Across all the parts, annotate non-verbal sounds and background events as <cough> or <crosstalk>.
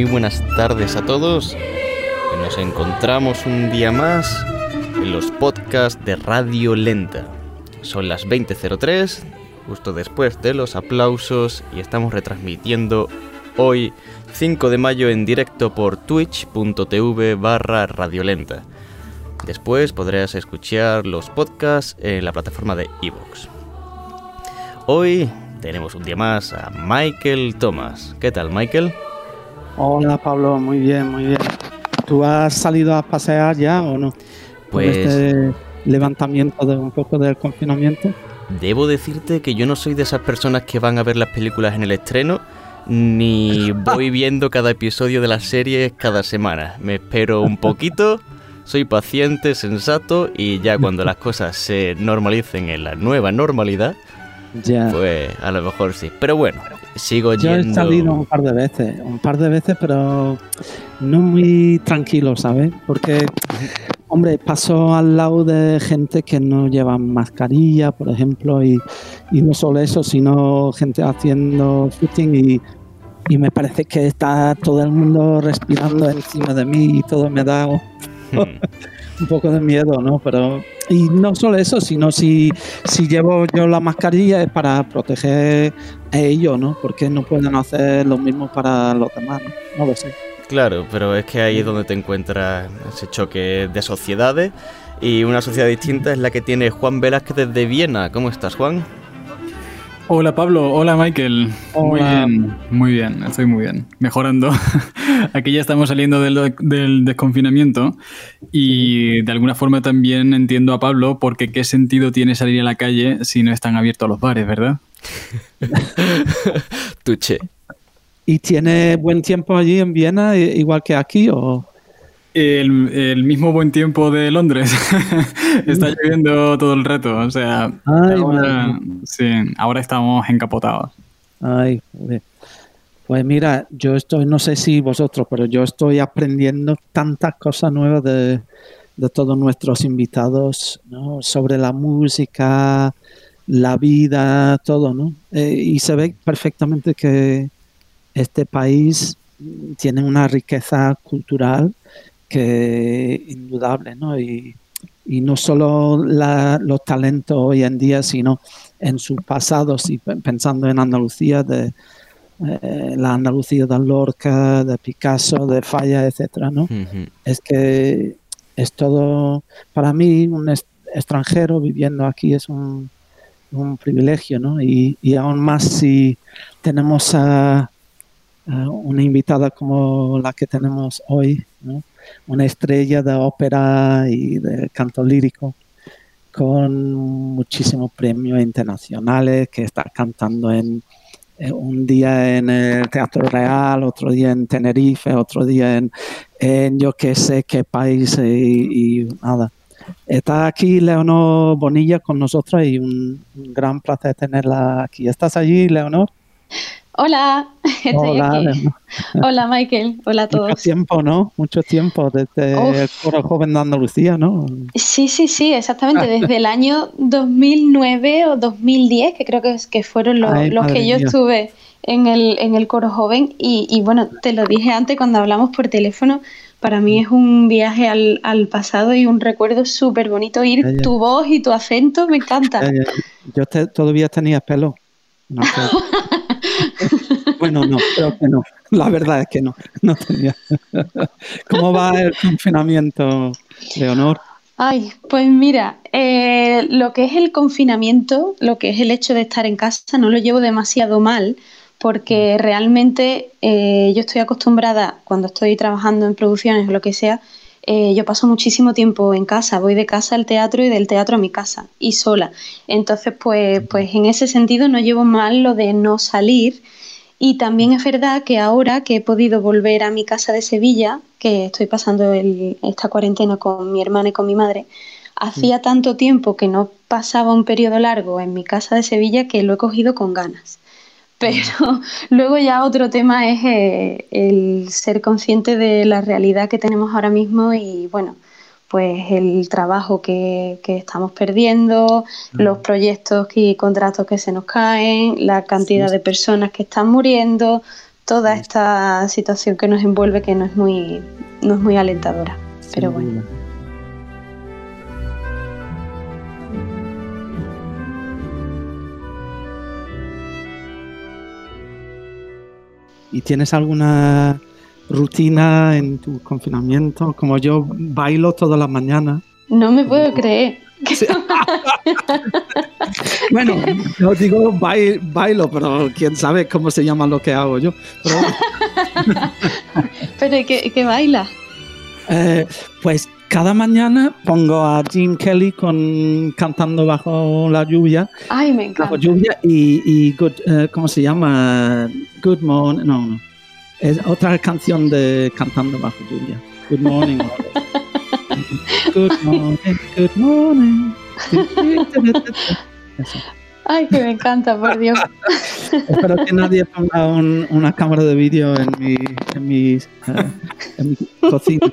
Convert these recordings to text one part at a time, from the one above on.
muy buenas tardes a todos. Nos encontramos un día más en los podcasts de Radio Lenta. Son las 20.03, justo después de los aplausos, y estamos retransmitiendo hoy, 5 de mayo, en directo por twitch.tv barra radiolenta. Después podrás escuchar los podcasts en la plataforma de Evox. Hoy tenemos un día más a Michael Thomas. ¿Qué tal, Michael? Hola, Pablo. Muy bien, muy bien. ¿Tú has salido a pasear ya o no? Pues... este levantamiento de un poco del confinamiento. Debo decirte que yo no soy de esas personas que van a ver las películas en el estreno, ni <laughs> voy viendo cada episodio de las series cada semana. Me espero un poquito, soy paciente, sensato y ya cuando las cosas se normalicen en la nueva normalidad, Ya. pues a lo mejor sí. Pero bueno, sigo Yo he yendo. salido un par de veces, un par de veces, pero no muy tranquilo, ¿sabes? Porque, hombre, paso al lado de gente que no lleva mascarilla, por ejemplo, y, y no solo eso, sino gente haciendo footing y, y me parece que está todo el mundo respirando encima de mí y todo me da Hmm. <laughs> un poco de miedo, ¿no? Pero y no solo eso, sino si, si llevo yo la mascarilla es para proteger a ellos, ¿no? Porque no pueden hacer lo mismo para los demás, ¿no? No lo sé. Claro, pero es que ahí es donde te encuentras ese choque de sociedades y una sociedad distinta es la que tiene Juan Velázquez desde Viena. ¿Cómo estás, Juan? Hola Pablo, hola Michael. Muy Hola. bien, muy bien, estoy muy bien. Mejorando. <laughs> Aquí ya estamos saliendo del, del desconfinamiento y de alguna forma también entiendo a Pablo porque qué sentido tiene salir a la calle si no están abiertos los bares, ¿verdad? <laughs> Tuche. ¿Y tiene buen tiempo allí en Viena, i- igual que aquí? O... El, el mismo buen tiempo de Londres. <laughs> Está lloviendo todo el rato, o sea, Ay, ahora, sí, ahora estamos encapotados. Ay. Pues mira, yo estoy, no sé si vosotros, pero yo estoy aprendiendo tantas cosas nuevas de, de todos nuestros invitados, ¿no? Sobre la música, la vida, todo, ¿no? Eh, y se ve perfectamente que este país tiene una riqueza cultural que indudable, ¿no? Y, y no solo la- los talentos hoy en día, sino en su pasado, si pe- pensando en Andalucía, de eh, la Andalucía de Lorca, de Picasso, de Falla, etcétera, ¿no? Es que es todo, para mí, un extranjero viviendo aquí es un, un privilegio, ¿no? Y, y aún más si tenemos a una invitada como la que tenemos hoy. Una estrella de ópera y de canto lírico con muchísimos premios internacionales que está cantando en eh, un día en el Teatro Real, otro día en Tenerife, otro día en, yo qué sé qué país y, y nada. Está aquí Leonor Bonilla con nosotros y un, un gran placer tenerla aquí. ¿Estás allí, Leonor? Hola, <laughs> estoy Hola, aquí. <laughs> Hola Michael, hola a Mucho todos. tiempo, ¿no? Mucho tiempo desde Uf. el Coro Joven de Andalucía, ¿no? Sí, sí, sí, exactamente, desde el año 2009 o 2010, que creo que, es- que fueron los, Ay, los madre que yo mía. estuve en el, en el coro joven y, y bueno, te lo dije antes cuando hablamos por teléfono, para mí es un viaje al, al pasado y un recuerdo súper bonito ya. tu voz y tu acento, me encanta. Yo te- todavía tenía pelo. No. <laughs> bueno, no, creo que no. La verdad es que no, no tenía. ¿Cómo va el confinamiento, Leonor? Ay, pues mira, eh, lo que es el confinamiento, lo que es el hecho de estar en casa, no lo llevo demasiado mal, porque realmente eh, yo estoy acostumbrada, cuando estoy trabajando en producciones o lo que sea, eh, yo paso muchísimo tiempo en casa, voy de casa al teatro y del teatro a mi casa, y sola. Entonces, pues, pues en ese sentido no llevo mal lo de no salir. Y también es verdad que ahora que he podido volver a mi casa de Sevilla, que estoy pasando el- esta cuarentena con mi hermana y con mi madre, hacía tanto tiempo que no pasaba un periodo largo en mi casa de Sevilla que lo he cogido con ganas. Pero <laughs> luego ya otro tema es eh, el ser consciente de la realidad que tenemos ahora mismo y bueno, pues el trabajo que, que estamos perdiendo, los proyectos y contratos que se nos caen, la cantidad Sí. de personas que están muriendo, toda esta situación que nos envuelve que no es muy, no es muy alentadora. Pero bueno. ¿Y tienes alguna rutina en tu confinamiento? Como yo bailo toda la mañana. No me puedo creer. <laughs> bueno, no digo bailo, pero quién sabe cómo se llama lo que hago yo. Pero, <laughs> ¿qué, baila? Eh, pues cada mañana pongo a Jim Kelly con cantando bajo la lluvia. Ay, me encanta. Bajo lluvia y, eh, ¿cómo se llama? Good Morning. No, no. Es otra canción de cantando bajo lluvia. Good Morning. <laughs> Good morning, good morning. Ay, que me encanta, por Dios. Espero que nadie ponga una cámara de vídeo en mi, en mi, eh, en mi cocina.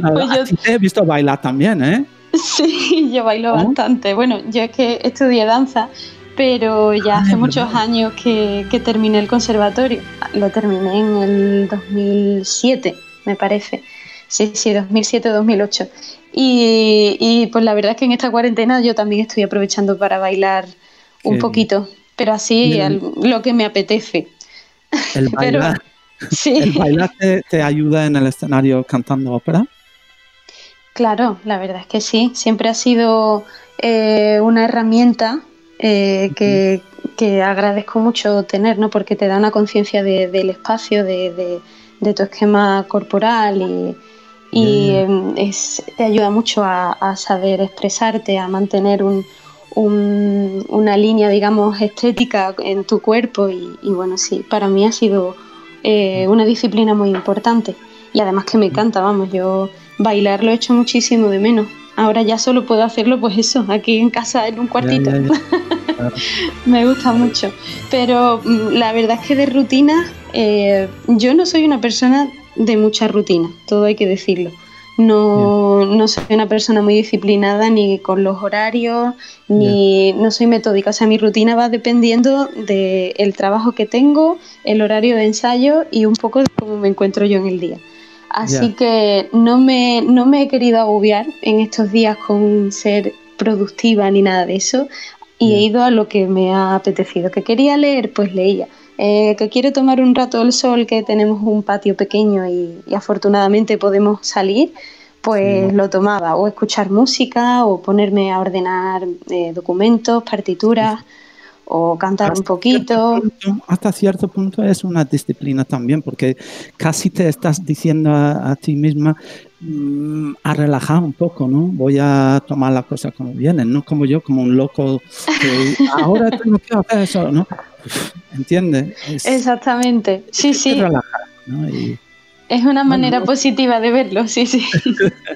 Pues yo... Te he visto bailar también, ¿eh? <laughs> Sí, yo bailo bastante. Bueno, yo es que estudié danza, pero ya hace muchos años que, que terminé el conservatorio. Lo terminé en el 2007, me parece. Sí, sí, 2007-2008. Y, y, pues la verdad es que en esta cuarentena yo también estoy aprovechando para bailar un poquito, pero así lo que me apetece. El <laughs> bailar, sí. ¿El bailar te, ayuda en el escenario cantando ópera? Claro, la verdad es que sí. Siempre ha sido eh, una herramienta eh, que, agradezco mucho tener, ¿no? Porque te da una conciencia del espacio, de, de, tu esquema corporal y, y em, es, te ayuda mucho a, saber expresarte, a mantener un, una línea, digamos, estética en tu cuerpo y, bueno, sí, para mí ha sido eh, una disciplina muy importante y además que me encanta, vamos, yo bailar lo he hecho muchísimo de menos. Ahora ya solo puedo hacerlo, pues eso, aquí en casa, en un cuartito. <laughs> me gusta mucho. Pero mm, la verdad es que de rutina, eh, yo no soy una persona de mucha rutina, todo hay que decirlo. No, no, soy una persona muy disciplinada ni con los horarios, ni no soy metódica. O sea, mi rutina va dependiendo del trabajo que tengo, el horario de ensayo y un poco de cómo me encuentro yo en el día. Así que no me, no me he querido agobiar en estos días con ser productiva ni nada de eso y he ido a lo que me ha apetecido. Que quería leer, pues leía eh, que quiere tomar un rato del sol, que tenemos un patio pequeño y, afortunadamente podemos salir, pues lo tomaba, o escuchar música, o ponerme a ordenar eh, documentos, partituras, o cantar un poquito. hasta cierto punto es una disciplina también, porque casi te estás diciendo a, ti misma mm, a relajar un poco, ¿no? Voy a tomar las cosas como vienen, no como yo, como un loco que ahora tengo que hacer eso, ¿no? ¿Entiendes? Exactamente, sí, sí. es una manera positiva de verlo, sí, sí.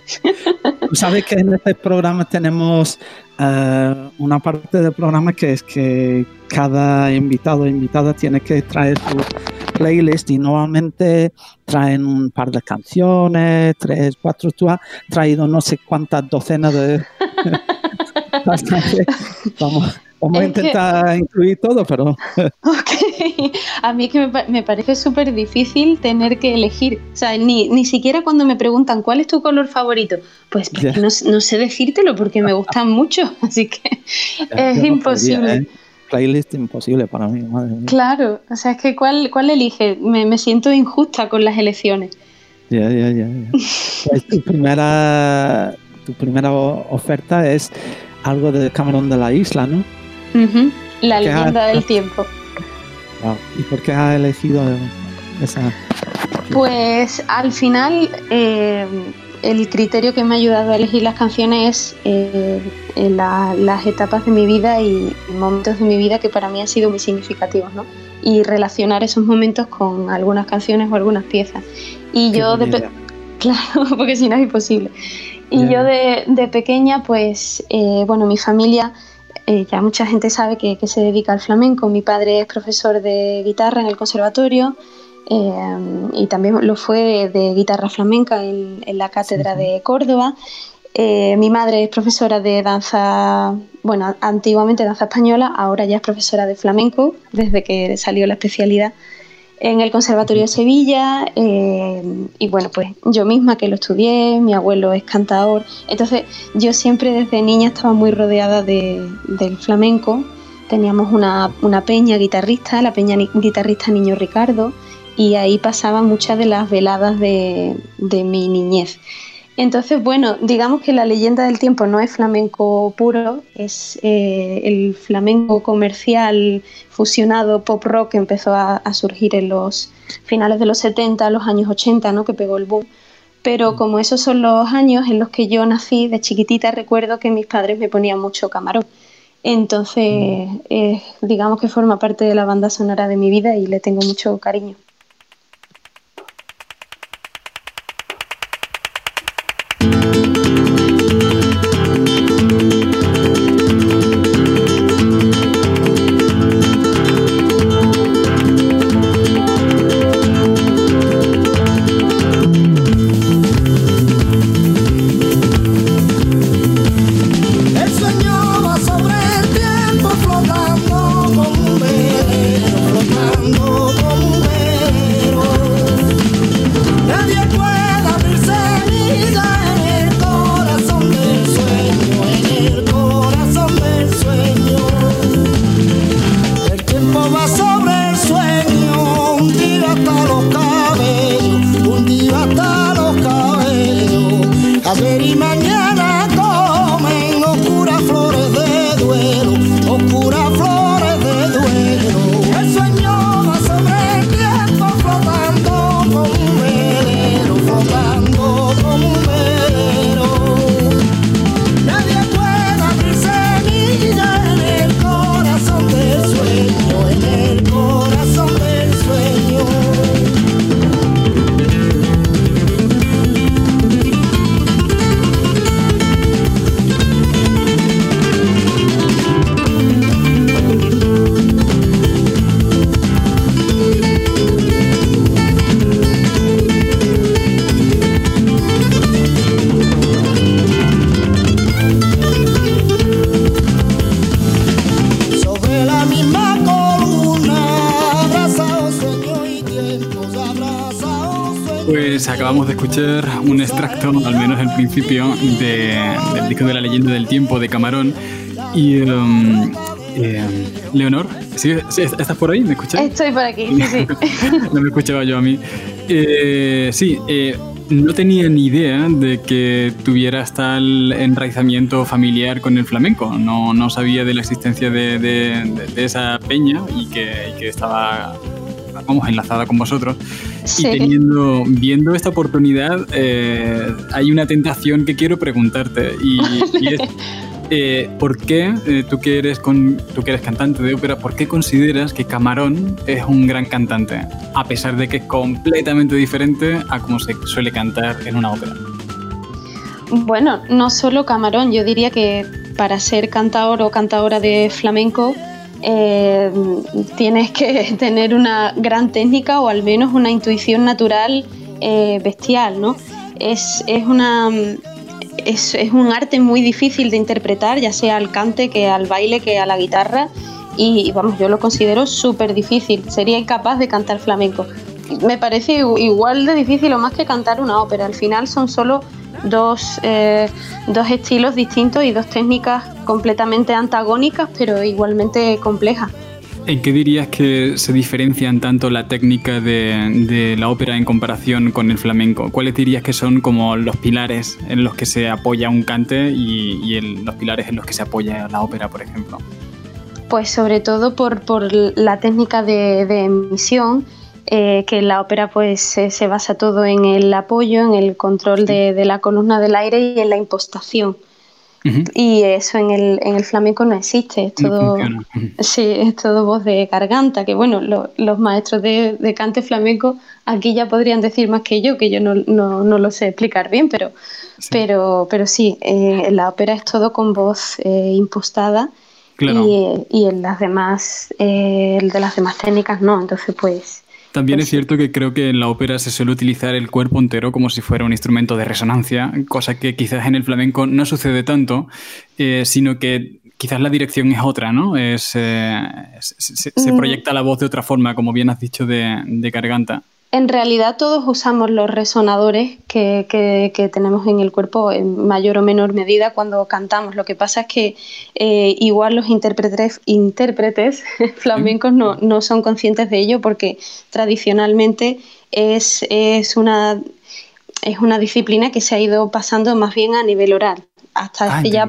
<laughs> Sabes que en este programa tenemos eh, una parte del programa que es que cada invitado o invitada tiene que traer su playlist y normalmente traen un par de canciones, tres, cuatro. Tú has traído no sé cuántas docenas de... <laughs> <laughs> Vamos Vamos a intentar incluir todo, pero... <laughs> Ok, a mí es que me, parece súper difícil tener que elegir. O sea, ni, ni siquiera cuando me preguntan cuál es tu color favorito, pues no, no, sé decírtelo porque me gustan <laughs> mucho, así que es imposible. ¿eh? Playlist imposible para mí, madre mía. Claro, o sea, es que ¿cuál, cuál elige? Me, me siento injusta con las elecciones. Ya, ya, ya. <laughs> Pues tu primera, tu primera oferta es algo de Camarón de la Isla, ¿no? La leyenda del tiempo. ¿Y por qué has elegido esa? Pues al final eh, el criterio que me ha ayudado a elegir las canciones es eh, las etapas de mi vida y momentos de mi vida que para mí han sido muy significativos, ¿no? Y relacionar esos momentos con algunas canciones o algunas piezas. Y yo de <laughs> claro, porque si no es imposible. Y yo de, de, pequeña, pues, eh, bueno, mi familia eh, ya mucha gente sabe que, se dedica al flamenco. Mi padre es profesor de guitarra en el conservatorio eh, y también lo fue de, guitarra flamenca en, la cátedra de Córdoba. Eh, mi madre es profesora de danza, bueno, antiguamente danza española, ahora ya es profesora de flamenco, desde que salió la especialidad en el Conservatorio de Sevilla eh, y bueno, pues yo misma que lo estudié, mi abuelo es cantador, entonces yo siempre desde niña estaba muy rodeada del flamenco, teníamos una, peña guitarrista, la peña guitarrista Niño Ricardo, y ahí pasaban muchas de las veladas de, de mi niñez. Entonces, bueno, digamos que la leyenda del tiempo no es flamenco puro, es eh, el flamenco comercial fusionado pop rock que empezó a, surgir en los finales de los 70, los años 80, ¿no? que pegó el boom. Pero mm. como esos son los años en los que yo nací, de chiquitita recuerdo que mis padres me ponían mucho camarón. Entonces, mm. eh, digamos que forma parte de la banda sonora de mi vida y le tengo mucho cariño. Acabamos de escuchar un extracto, al menos el principio, del disco de la leyenda del tiempo de Camarón. Y um, eh, Leonor, ¿estás por ahí? ¿Me escuchas? Estoy por aquí, sí, <laughs> no me escuchaba yo a mí. Eh, sí, eh, no tenía ni idea de que tuvieras tal enraizamiento familiar con el flamenco. No, no sabía de la existencia de, de, esa peña y que, y que estaba vamos, enlazada con vosotros. Y teniendo, viendo esta oportunidad, eh, hay una tentación que quiero preguntarte <laughs> y, es, eh, ¿por qué eh, tú, que eres con, tú que eres cantante de ópera, por qué consideras que Camarón es un gran cantante, a pesar de que es completamente diferente a cómo se suele cantar en una ópera? Bueno, no solo Camarón, yo diría que para ser cantador o cantadora de flamenco eh, tienes que <laughs> tener una gran técnica o al menos una intuición natural eh, bestial, ¿no? Es, una, es, un arte muy difícil de interpretar, ya sea al cante, que al baile, que a la guitarra, y vamos, yo lo considero súper difícil, sería incapaz de cantar flamenco. Me parece igual de difícil o más que cantar una ópera, al final son solo dos, eh, dos estilos distintos y dos técnicas completamente antagónicas, pero igualmente complejas. ¿En qué dirías que se diferencian tanto la técnica de, la ópera en comparación con el flamenco? ¿Cuáles dirías que son como los pilares en los que se apoya un cante y, los pilares en los que se apoya la ópera, por ejemplo? Pues sobre todo por, la técnica de, emisión, eh, que la ópera pues se, basa todo en el apoyo, en el control de, de, la columna del aire y en la impostación. Y eso en el, en el flamenco no existe, es todo, sí, es todo voz de garganta, que bueno, los maestros de, de, cante flamenco aquí ya podrían decir más que yo, que yo no, no, no lo sé explicar bien, pero sí, pero, pero sí eh, la ópera es todo con voz eh, impostada y, y, en las demás, eh, de las demás técnicas no, entonces pues También es cierto que creo que en la ópera se suele utilizar el cuerpo entero como si fuera un instrumento de resonancia, cosa que quizás en el flamenco no sucede tanto, eh, sino que quizás la dirección es otra, ¿no? Es, eh, se, mm. proyecta la voz de otra forma, como bien has dicho, de, de garganta. En realidad todos usamos los resonadores que, que, tenemos en el cuerpo en mayor o menor medida cuando cantamos. Lo que pasa es que eh, igual los intérpretes, intérpretes <laughs> flamencos no, no, son conscientes de ello porque tradicionalmente es, es, una, es una disciplina que se ha ido pasando más bien a nivel oral. Hasta ah, hace ya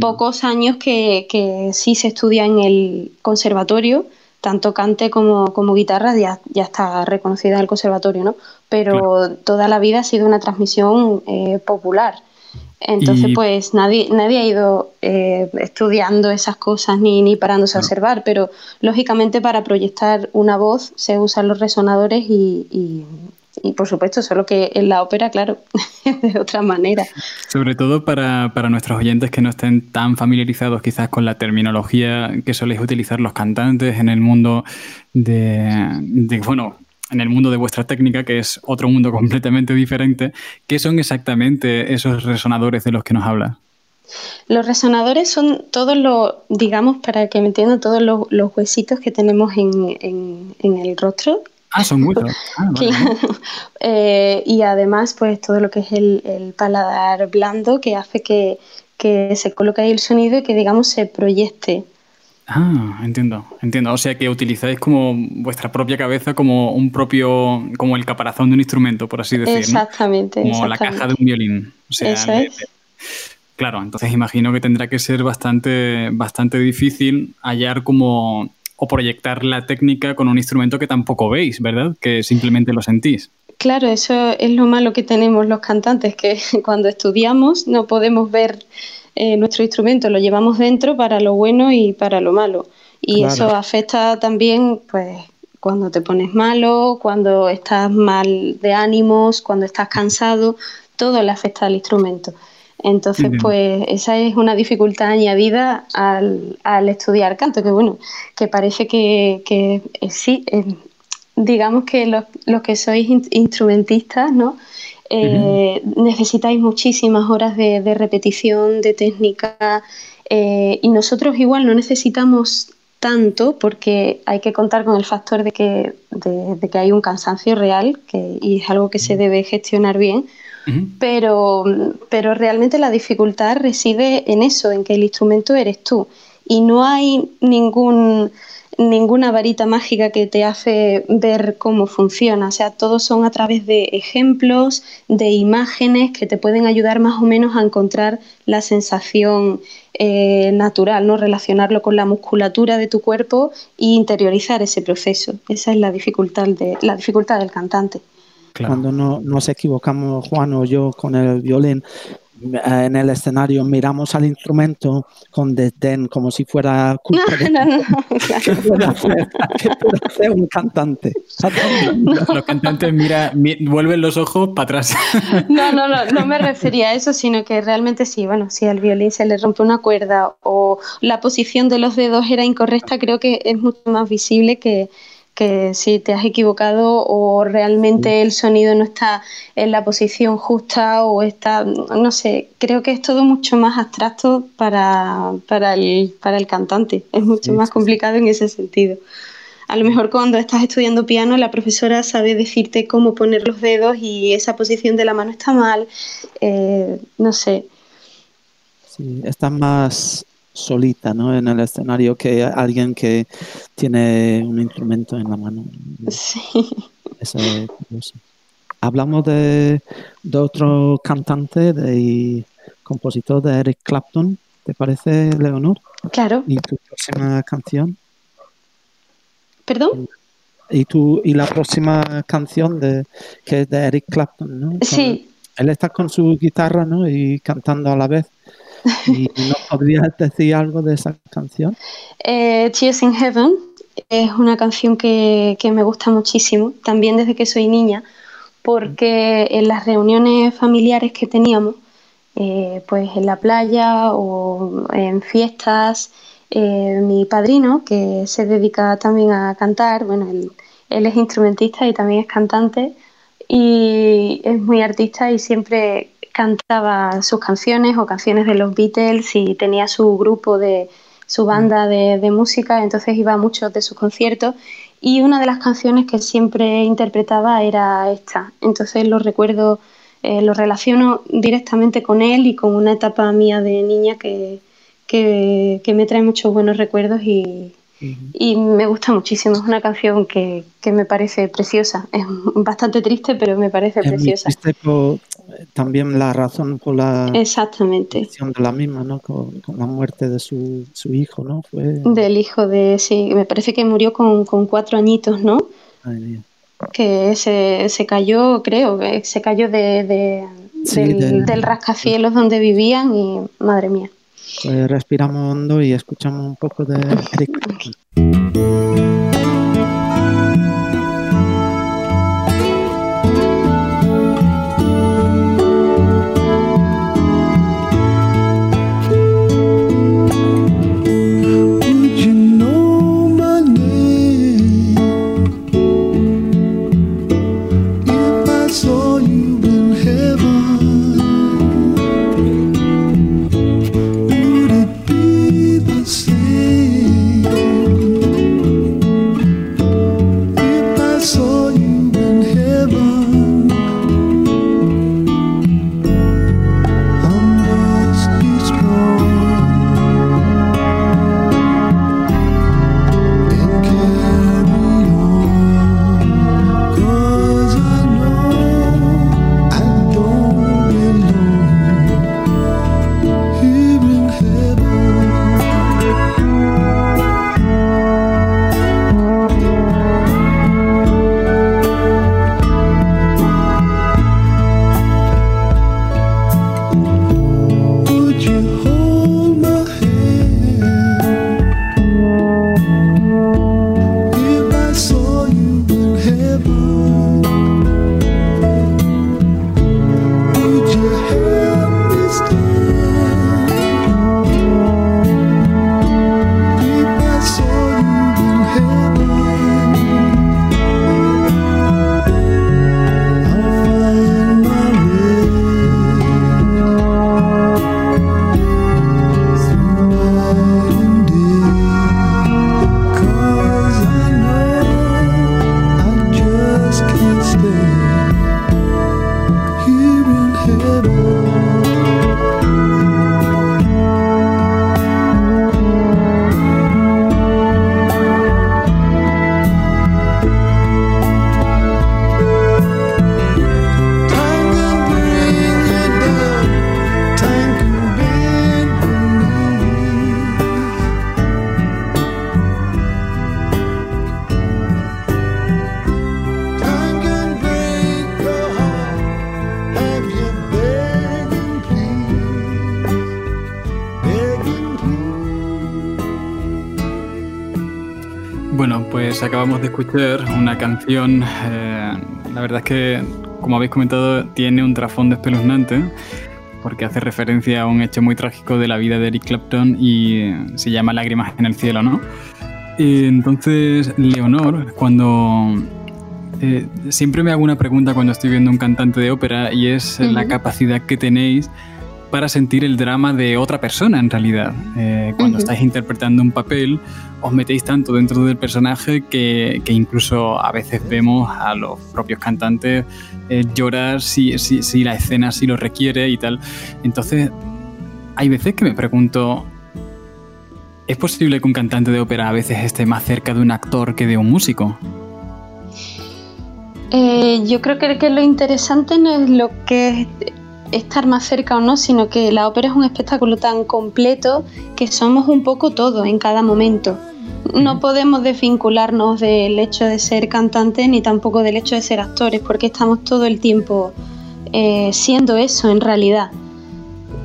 pocos años que, que sí se estudia en el conservatorio tanto cante como, como guitarra ya, ya está reconocida el conservatorio, ¿no? Pero toda la vida ha sido una transmisión eh, popular. Entonces, pues nadie, nadie ha ido eh, estudiando esas cosas ni, ni parándose a observar, pero lógicamente para proyectar una voz se usan los resonadores y, y por supuesto, solo que en la ópera, claro, <laughs> de otra manera. Sobre todo para, nuestros oyentes que no estén tan familiarizados quizás con la terminología que soléis utilizar los cantantes en el mundo de, bueno, en el mundo de vuestra técnica, que es otro mundo <laughs> completamente diferente, ¿qué son exactamente esos resonadores de los que nos habla? Los resonadores son todos los, digamos, para que me entiendan, todos los, huesitos que tenemos en, en el rostro Ah, son muchos. Ah, eh, y además, pues todo lo que es el, paladar blando que hace que, se coloque ahí el sonido y que, digamos, se proyecte. Ah, entiendo, entiendo. O sea que utilizáis como vuestra propia cabeza como un propio, como el caparazón de un instrumento, por así decirlo. Exactamente. Como la caja de un violín. Eso es. Claro, entonces imagino que tendrá que ser bastante, bastante difícil hallar como o proyectar la técnica con un instrumento que tampoco veis, ¿verdad? Que simplemente lo sentís. Claro, eso es lo malo que tenemos los cantantes, que <laughs> cuando estudiamos no podemos ver eh, nuestro instrumento, lo llevamos dentro para lo bueno y para lo malo. Y eso afecta también, pues, cuando te pones malo, cuando estás mal de ánimos, cuando estás cansado, todo le afecta al instrumento. Entonces, pues esa es una dificultad añadida al, al, estudiar canto, que bueno, que parece que, que eh, sí, eh, digamos que los, los, que sois instrumentistas, ¿no? Eh, necesitáis muchísimas horas de, de repetición, de técnica, y nosotros igual no necesitamos tanto porque hay que contar con el factor de que, de, de que hay un cansancio real que, y es algo que se debe gestionar bien pero, pero realmente la dificultad reside en eso, en que el instrumento eres tú. Y no hay ningún, ninguna varita mágica que te hace ver cómo funciona. O sea, todos son a través de ejemplos, de imágenes que te pueden ayudar más o menos a encontrar la sensación eh, natural, ¿no? Relacionarlo con la musculatura de tu cuerpo e interiorizar ese proceso. Esa es la dificultad, de, la dificultad del cantante. Cuando no, nos equivocamos, Juan o yo, con el violín, eh, en el escenario miramos al instrumento con desdén como si fuera culpa no, no, no, ¿Qué, puede hacer, un cantante? Los cantantes mira, vuelven los ojos para atrás. <laughs> No, no, no, no me refería a eso, sino que realmente sí, bueno, si al violín se le rompe una cuerda o la posición de los dedos era incorrecta, creo que es mucho más visible que, que si te has equivocado o realmente el sonido no está en la posición justa o está, no sé, creo que es todo mucho más abstracto para, para, el, para el cantante, es mucho más complicado en ese sentido. A lo mejor cuando estás estudiando piano la profesora sabe decirte cómo poner los dedos y esa posición de la mano está mal, eh, no sé. Sí, está más solita ¿no? en el escenario que alguien que tiene un instrumento en la mano. Sí. Hablamos de, otro cantante y compositor de Eric Clapton. ¿Te parece, Leonor? Claro. ¿Y tu próxima canción? ¿Perdón? Y, tu, y la próxima canción de, que es de Eric Clapton, ¿no? sí. Él está con su guitarra, ¿no? Y cantando a la vez. ¿Y podrías decir algo de esa canción? Eh, in Heaven es una canción que, me gusta muchísimo, también desde que soy niña, porque en las reuniones familiares que teníamos, eh, pues en la playa o en fiestas, eh, mi padrino, que se dedica también a cantar, bueno, él, Él es instrumentista y también es cantante y es muy artista y siempre cantaba sus canciones o canciones de los Beatles y tenía su grupo de su banda de, de música, entonces iba a muchos de sus conciertos y una de las canciones que siempre interpretaba era esta. Entonces lo recuerdo, eh, lo relaciono directamente con él y con una etapa mía de niña que, que, que me trae muchos buenos recuerdos y, y me gusta muchísimo. Es una canción que, que, me parece preciosa. Es bastante triste, pero me parece es preciosa. Muy por, también la razón por la Exactamente. de la misma, ¿no? Con, con, la muerte de su, su hijo, ¿no? Fue... Del hijo de, sí, me parece que murió con, con cuatro añitos, ¿no? Ay, que se, se, cayó, creo, se cayó de, de sí, del, del, del rascacielos donde vivían y madre mía. Pues respiramos hondo y escuchamos un poco de Eric <laughs> una canción, eh, la verdad es que, como habéis comentado, tiene un trasfondo espeluznante, porque hace referencia a un hecho muy trágico de la vida de Eric Clapton y se llama Lágrimas en el cielo, ¿no? Y entonces, Leonor, cuando... Eh, siempre me hago una pregunta cuando estoy viendo un cantante de ópera y es uh -huh. la capacidad que tenéis para sentir el drama de otra persona en realidad. Eh, cuando uh -huh. estáis interpretando un papel, os metéis tanto dentro del personaje que, que incluso a veces vemos a los propios cantantes eh, llorar si, si, si, la escena sí lo requiere y tal. Entonces, hay veces que me pregunto, ¿es posible que un cantante de ópera a veces esté más cerca de un actor que de un músico? Eh, yo creo que, que lo interesante no es lo que estar más cerca o no, sino que la ópera es un espectáculo tan completo que somos un poco todo en cada momento. No podemos desvincularnos del hecho de ser cantante ni tampoco del hecho de ser actores, porque estamos todo el tiempo eh, siendo eso en realidad.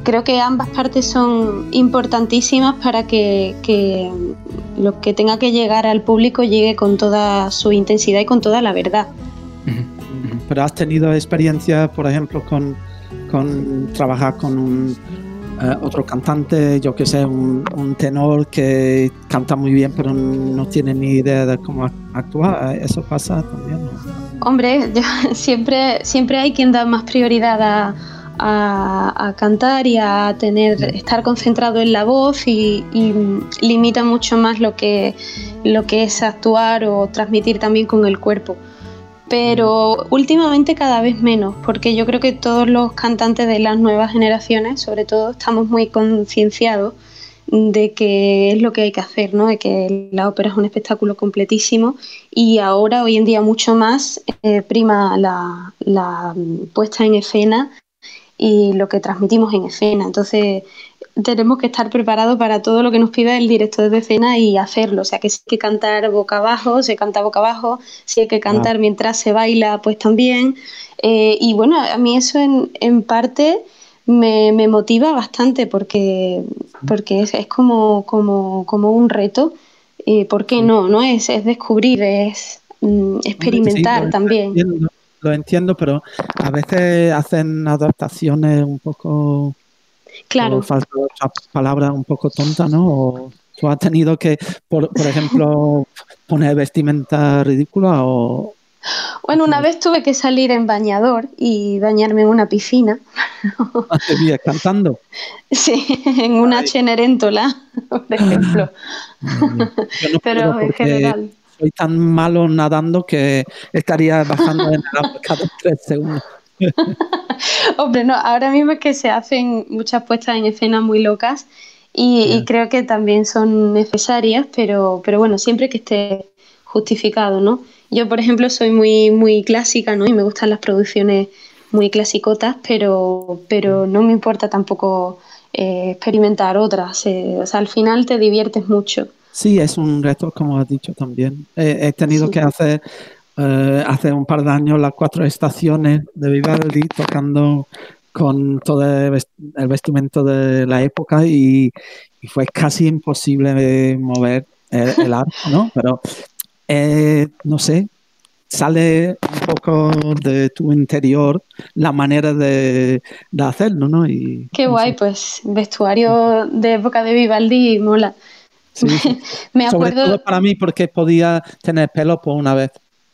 Creo que ambas partes son importantísimas para que, que lo que tenga que llegar al público llegue con toda su intensidad y con toda la verdad. Pero has tenido experiencia, por ejemplo, con, con trabajar con un, eh, otro cantante, yo que sé, un, un, tenor que canta muy bien pero no tiene ni idea de cómo actuar. Eso pasa también. Hombre, <laughs> yo, siempre, siempre hay quien da más prioridad a, a, cantar y a tener, estar concentrado en la voz y, y, limita mucho más lo que, lo que es actuar o transmitir también con el cuerpo pero últimamente cada vez menos, porque yo creo que todos los cantantes de las nuevas generaciones, sobre todo, estamos muy concienciados de que es lo que hay que hacer, ¿no? de que la ópera es un espectáculo completísimo y ahora, hoy en día, mucho más eh, prima la, la puesta en escena y lo que transmitimos en escena. Entonces, tenemos que estar preparados para todo lo que nos pida el director de escena y hacerlo. O sea, que si hay que cantar boca abajo, se canta boca abajo. Si hay que cantar mientras se baila, pues también. Eh, y bueno, a mí eso en, en parte me, me, motiva bastante porque, porque es, es como, como, como, un reto. Eh, ¿Por qué no? no es, es descubrir, es mm, experimentar también. lo entiendo, pero a veces hacen adaptaciones un poco Claro. falta otra palabra un poco tonta, ¿no? O tú has tenido que, por, por ejemplo, poner vestimenta ridícula o... Bueno, una vez tuve que salir en bañador y bañarme en una piscina. <laughs> ¿Hace días cantando? Sí, en una Ay. Por ejemplo. No <laughs> Pero en general. Soy tan malo nadando que estaría bajando en el <laughs> agua cada tres segundos. <laughs> Hombre, no, ahora mismo es que se hacen muchas puestas en escena muy locas y, creo que también son necesarias, pero, pero bueno, siempre que esté justificado, ¿no? Yo, por ejemplo, soy muy, muy clásica, ¿no? Y me gustan las producciones muy clasicotas, pero, pero no me importa tampoco eh, experimentar otras. Eh, o sea, al final te diviertes mucho. Sí, es un reto, como has dicho también. Eh, he tenido sí. que hacer eh, hace un par de años las cuatro estaciones de Vivaldi tocando con todo el vestimento de la época y, y fue casi imposible mover el, el arco, ¿no? Pero eh, no sé, sale un poco de tu interior la manera de, de hacerlo, ¿no? Y, Qué no guay, sé. pues vestuario de época de Vivaldi mola. Sí, sí. <laughs> Me Sobre acuerdo todo para mí porque podía tener pelo por una vez.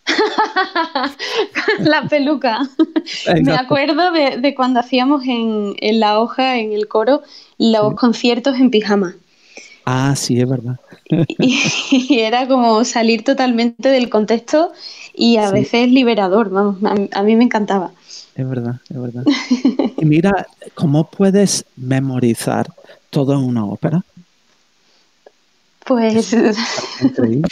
<laughs> la peluca. Exacto. Me acuerdo de, de cuando hacíamos en, en, la hoja, en el coro, los Sí. conciertos en pijama. Ah, sí, es verdad. Y, y <laughs> era como salir totalmente del contexto y a Sí. veces liberador, vamos, a, a mí me encantaba. Es verdad, es verdad. <laughs> Y mira, ¿cómo puedes memorizar todo en una ópera? Pues Increíble.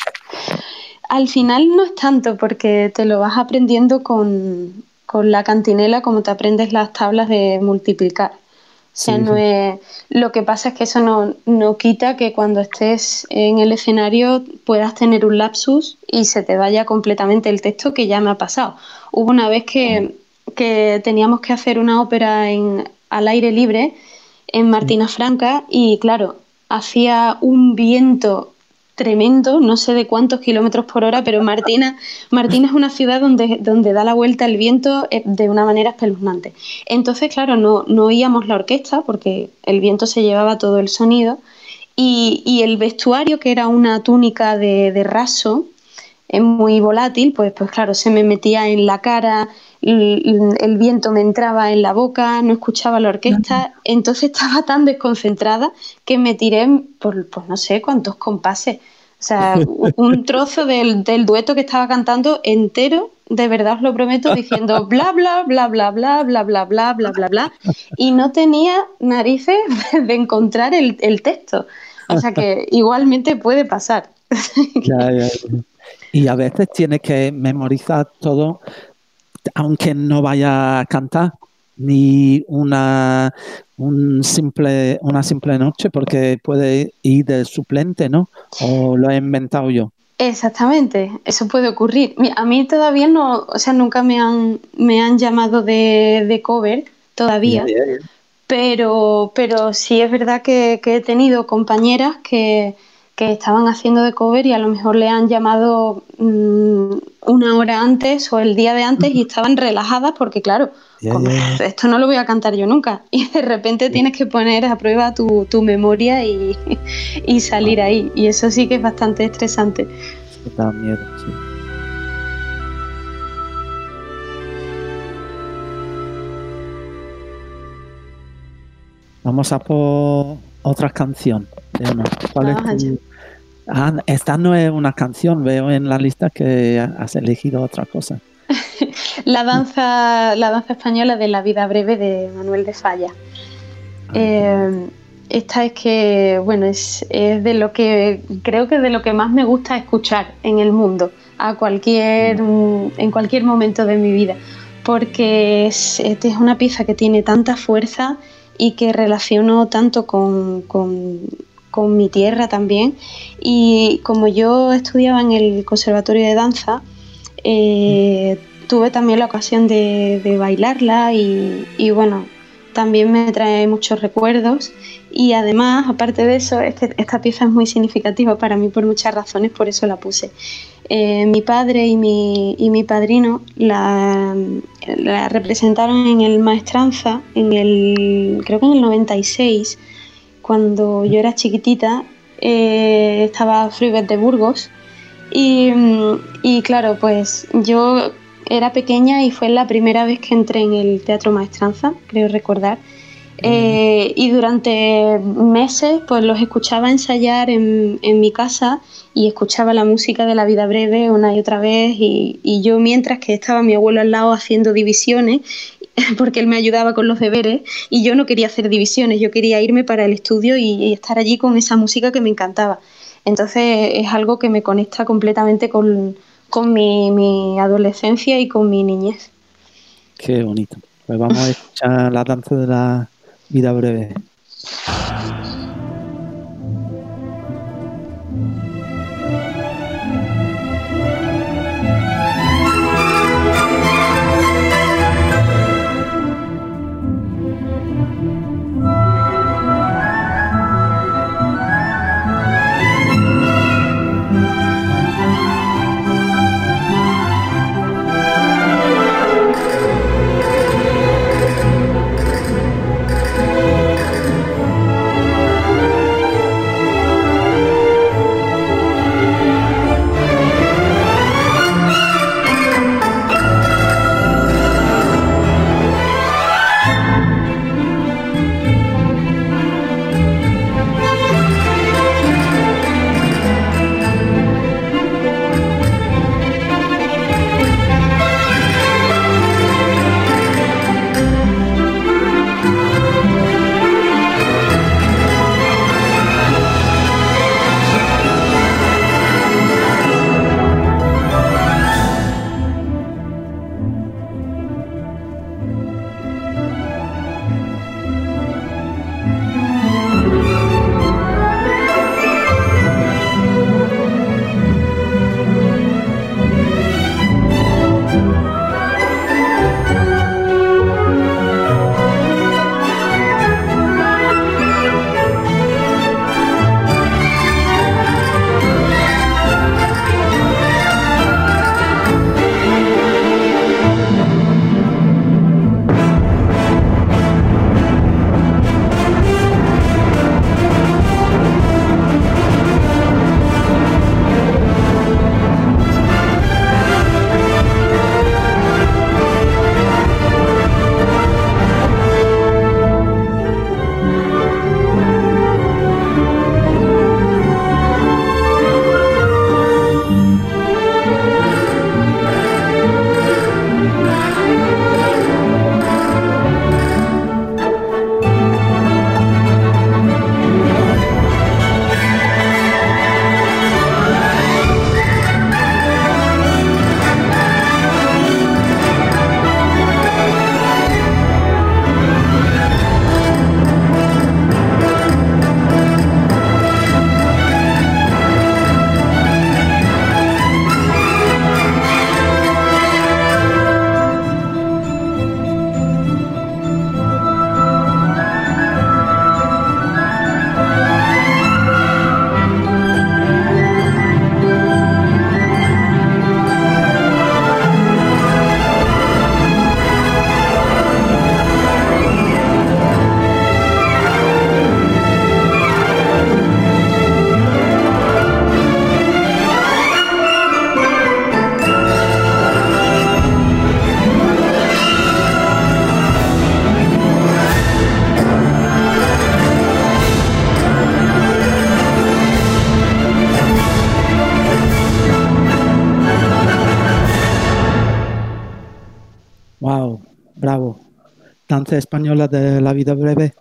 Al final no es tanto porque te lo vas aprendiendo con, con la cantinela como te aprendes las tablas de multiplicar. O sea, Sí, no es. Lo que pasa es que eso no, no quita que cuando estés en el escenario puedas tener un lapsus y se te vaya completamente el texto, que ya me ha pasado. Hubo una vez que, que teníamos que hacer una ópera en, al aire libre en Martina Franca y, claro, hacía un viento tremendo, no sé de cuántos kilómetros por hora, pero Martina, Martina es una ciudad donde, donde da la vuelta el viento eh, de una manera espeluznante. Entonces, claro, no, no oíamos la orquesta porque el viento se llevaba todo el sonido y, y el vestuario, que era una túnica de, de raso, es muy volátil, pues, pues claro, se me metía en la cara, el, viento me entraba en la boca, no escuchaba la orquesta, entonces estaba tan desconcentrada que me tiré por, por no sé cuántos compases. O sea, un trozo del, del, dueto que estaba cantando entero, de verdad os lo prometo, diciendo bla bla bla bla bla bla bla bla bla bla bla y no tenía narices de encontrar el, el texto. O sea que igualmente puede pasar. Ya, ya, ya. Y a veces tienes que memorizar todo, aunque no vaya a cantar ni una, un simple, una simple noche, porque puede ir de suplente, ¿no? O lo he inventado yo. Exactamente, eso puede ocurrir. A mí todavía no, o sea, nunca me han, me han llamado de, de cover, todavía. Yeah, yeah, Pero, pero sí es verdad que, que he tenido compañeras que, que estaban haciendo de cover y a lo mejor le han llamado mm, una hora antes o el día de antes y estaban relajadas porque claro, esto no lo voy a cantar yo nunca <laughs> y de repente tienes que poner a prueba tu, memoria y, <laughs> salir ahí. Y eso sí que es bastante estresante. Da miedo, sí. Vamos a por otra canción. ¿Cuál es Ah, esta no es una canción, veo en la lista que has elegido otra cosa. <laughs> la danza, la danza española de la vida breve de Manuel de Falla. Eh, esta es que, bueno, es, de lo que creo que es de lo que más me gusta escuchar en el mundo, a cualquier, mm. en cualquier momento de mi vida, porque es, es una pieza que tiene tanta fuerza y que relaciono tanto con, con mi tierra también. Y como yo estudiaba en el Conservatorio de Danza, eh, tuve también la ocasión de, bailarla y, bueno, también me trae muchos recuerdos. Y además, aparte de eso, esta pieza es muy significativa para mí por muchas razones, por eso la puse. Eh, mi padre y mi, y mi padrino la, la, representaron en el Maestranza, en el, creo que en el 96, cuando yo era chiquitita, eh, estaba Fruibet de Burgos y, claro, pues yo era pequeña y fue la primera vez que entré en el Teatro Maestranza, creo recordar. Eh, y durante meses pues los escuchaba ensayar en, mi casa y escuchaba la música de la vida breve una y otra vez y, y, yo mientras que estaba mi abuelo al lado haciendo divisiones <laughs> porque él me ayudaba con los deberes y yo no quería hacer divisiones, yo quería irme para el estudio y, estar allí con esa música que me encantaba. Entonces es algo que me conecta completamente con, mi, mi, adolescencia y con mi niñez. Qué bonito. Pues vamos a escuchar la danza de la vida breve. Breve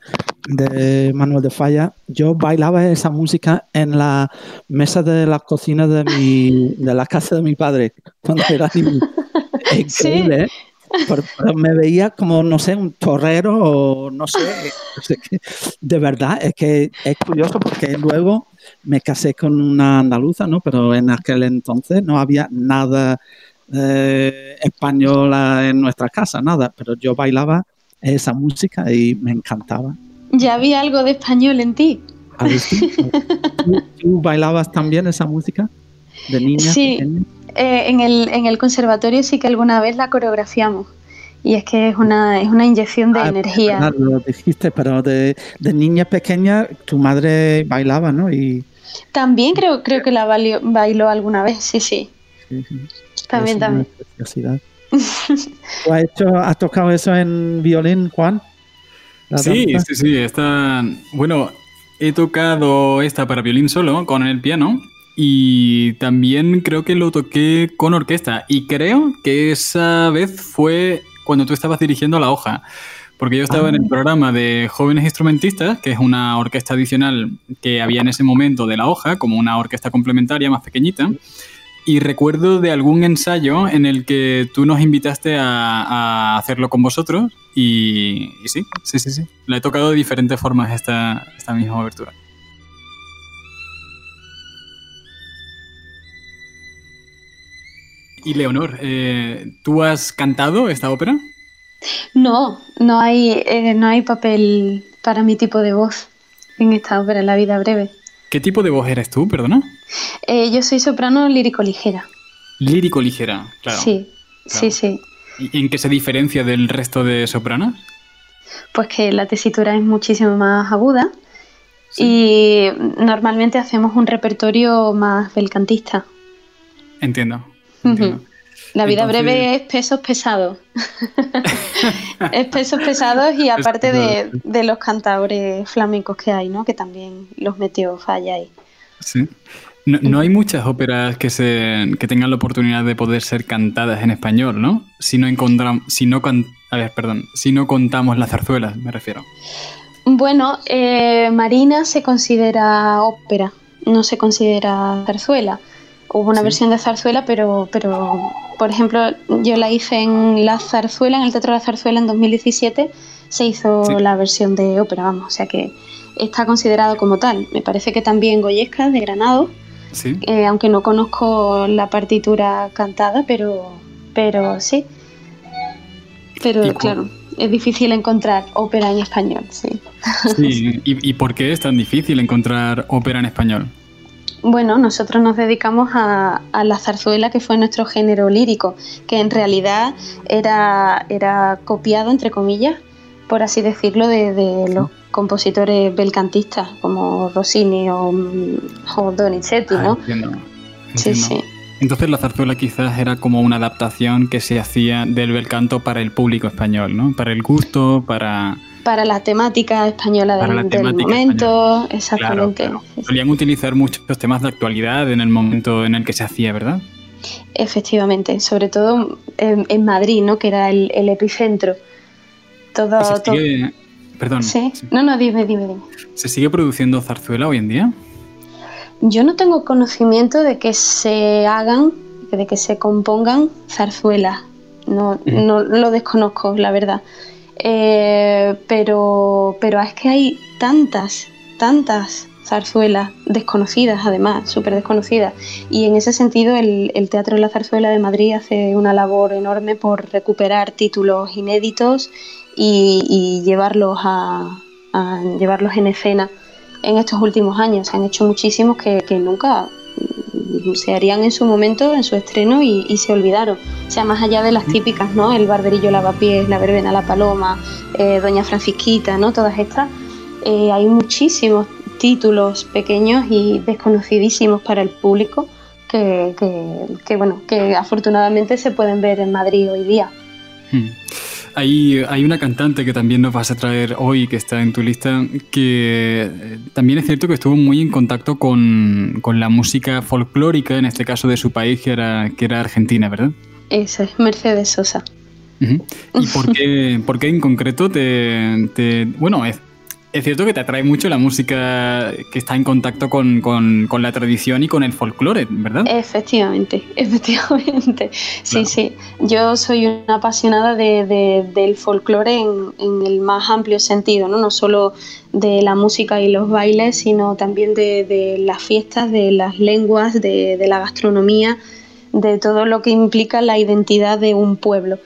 de Manuel de Falla. Yo bailaba esa música en la mesa de la cocina de mi, de la casa de mi padre cuando era <laughs> niño. Increíble, ¿eh? Pero, pero me veía como, no sé, un torrero o no sé. De verdad, es que es curioso porque luego me casé con una andaluza, ¿no? Pero en aquel entonces no había nada eh, española en nuestra casa, nada. Pero yo bailaba esa música y me encantaba. Ya había algo de español en ti. ¿A ver si- ¿Tú, tú bailabas también esa música de niña? Sí. Eh, en, el, en el conservatorio sí que alguna vez la coreografiamos. Y es que es una, es una inyección de Ah, energía. verdad, lo dijiste, pero de, de niña pequeña tu madre bailaba, ¿no? Y También creo, creo que la bailó, bailó alguna vez, sí, sí. sí, sí, También, es una también. preciosidad. ¿Tú has, hecho, has tocado eso en violín, Juan? ¿La Sí, sí, sí. Está. Bueno, he tocado esta para violín solo con el piano. Y también creo que lo toqué con orquesta. Y creo que esa vez fue cuando tú estabas dirigiendo la hoja. Porque yo estaba en el programa de jóvenes instrumentistas, que es una orquesta adicional que había en ese momento de la hoja, como una orquesta complementaria más pequeñita. Y recuerdo de algún ensayo en el que tú nos invitaste a, hacerlo con vosotros. Y, sí, sí, sí, sí. La he tocado de diferentes formas esta, esta misma abertura. Y Leonor, eh, ¿tú has cantado esta ópera? No, no hay, eh, no hay papel para mi tipo de voz en esta ópera, La vida breve. ¿Qué tipo de voz eres tú, perdona? Eh, yo soy soprano lírico ligera. Lírico ligera, claro. Sí, claro. sí, sí. ¿Y en qué se diferencia del resto de sopranos? Pues que la tesitura es muchísimo más aguda y normalmente hacemos un repertorio más belcantista. Entiendo. Entiendo. La vida Entonces- breve es pesos pesados. <laughs> es pesos pesados y aparte de, de los cantadores flamencos que hay, ¿no? Que también los metió falla ahí. Sí. No, no hay muchas óperas que, se, que tengan la oportunidad de poder ser cantadas en español, ¿no? Si no encontramos, si no can- a ver, perdón, si no contamos las zarzuelas, me refiero. Bueno, eh, Marina se considera ópera, no se considera zarzuela. Hubo una Sí. versión de zarzuela, pero, pero, por ejemplo, yo la hice en La Zarzuela, en el Teatro de la Zarzuela en 2017, se hizo Sí. la versión de ópera, vamos, o sea que está considerado como tal. Me parece que también Goyesca, de Granado, Sí. eh, aunque no conozco la partitura cantada, pero, pero sí. Pero ¿Y cu- claro, es difícil encontrar ópera en español, sí. Sí. ¿Y, y por qué es tan difícil encontrar ópera en español? Bueno, nosotros nos dedicamos a, a la zarzuela, que fue nuestro género lírico, que en realidad era, era copiado, entre comillas, por así decirlo, de, de los compositores belcantistas, como Rossini o, o Donizetti, Ah, ¿no? entiendo. Sí, sí. Entonces la zarzuela quizás era como una adaptación que se hacía del bel canto para el público español, ¿no? Para el gusto, para... Para la temática española Para del, la del temática momento, Claro, exactamente. claro. Solían utilizar muchos temas de actualidad en el momento en el que se hacía, ¿verdad? Efectivamente, sobre todo en, en Madrid, ¿no? Que era el, el epicentro. Todo, ¿Y se todo- perdón, Sí. sí. No, no, dime, dime, dime. ¿se sigue produciendo zarzuela hoy en día? Yo no tengo conocimiento de que se hagan, de que se compongan zarzuelas. No, Ujú. no lo desconozco, la verdad. Eh, pero, pero es que hay tantas, tantas zarzuelas desconocidas, además, súper desconocidas. Y en ese sentido, el, el Teatro de la Zarzuela de Madrid hace una labor enorme por recuperar títulos inéditos y, y llevarlos a, llevarlos en escena en estos últimos años. Se han hecho muchísimos que, nunca se harían en su momento, en su estreno, y, y se olvidaron. O sea, más allá de las típicas, ¿no? El Barberillo Lavapiés, La Verbena La Paloma, eh, Doña Francisquita, ¿no? Todas estas. eh, hay muchísimos títulos pequeños y desconocidísimos para el público que, que- que, bueno, que afortunadamente se pueden ver en Madrid hoy día. Hay, hay una cantante que también nos vas a traer hoy, que está en tu lista, que eh, también es cierto que estuvo muy en contacto con, con la música folclórica, en este caso de su país, que era, que era Argentina, ¿verdad? Eso es Mercedes Sosa. ¿Y por qué, por qué en concreto te, te bueno, es, cierto que te atrae mucho la música que está en contacto con, la tradición y con el folclore, ¿verdad? Efectivamente, <laughs> efectivamente. Sí, sí. Yo soy una apasionada del folclore en, el más amplio sentido, ¿no? No solo de la música y los bailes, sino también de, las fiestas, de las lenguas, de, de la gastronomía, de todo lo que implica la identidad de un pueblo.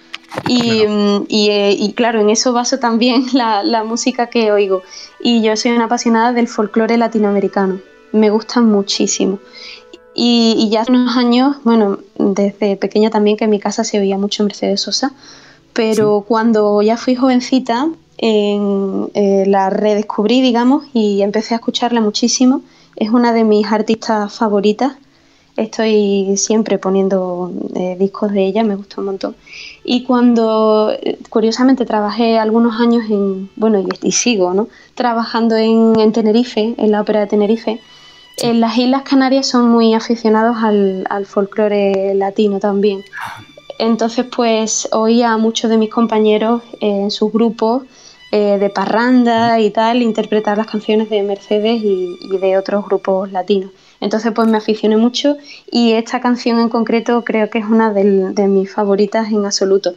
Mm, eh, y, claro, en eso baso también <laughs> la, música que oigo. Y yo soy una apasionada del folclore latinoamericano. Me gusta muchísimo. Y, ya hace unos años, bueno, desde pequeña también que en mi casa se oía mucho Mercedes Sosa, pero cuando ya fui jovencita, eh, la redescubrí, digamos, y empecé a escucharla muchísimo. Es una de mis artistas favoritas estoy siempre poniendo eh, discos de ella, me gusta un montón. Y cuando, curiosamente, trabajé algunos años en, bueno, y, sigo, ¿no? Trabajando en, Tenerife, en la ópera de Tenerife. En las Islas Canarias son muy aficionados al, al folclore latino también. Entonces, pues oía a muchos de mis compañeros en sus grupos eh, de parranda y tal interpretar las canciones de Mercedes y de otros grupos latinos. Entonces pues me aficioné mucho y esta canción en concreto creo que es una de, mis favoritas en absoluto.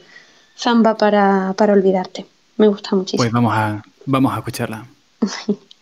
Zamba para, para olvidarte. Me gusta muchísimo. Pues vamos a, vamos a escucharla. <laughs>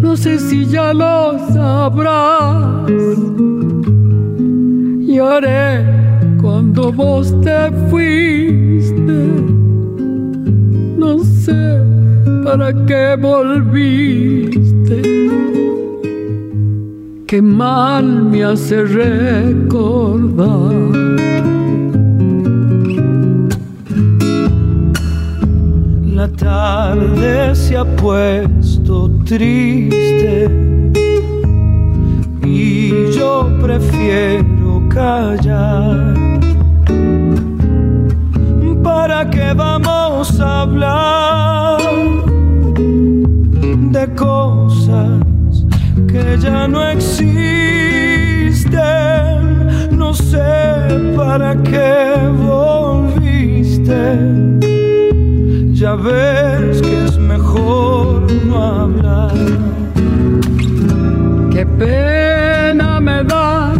No sé si ya lo sabrás. Lloré cuando vos te fuiste. No sé para qué volviste. Qué mal me hace recordar tarde se ha puesto triste y yo prefiero callar. ¿Para qué vamos a hablar de cosas que ya no existen? Para qué volviste ya ves que es mejor no hablar. Qué pena me da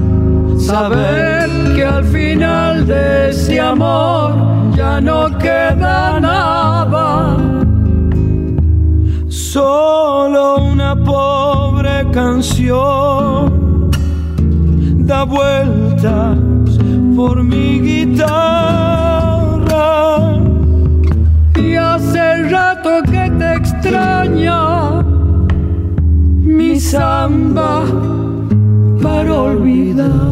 saber que al final de ese amor ya no queda nada. Solo una pobre canción da vueltas por mi guitarra hace rato que te extraña mi samba para olvidar.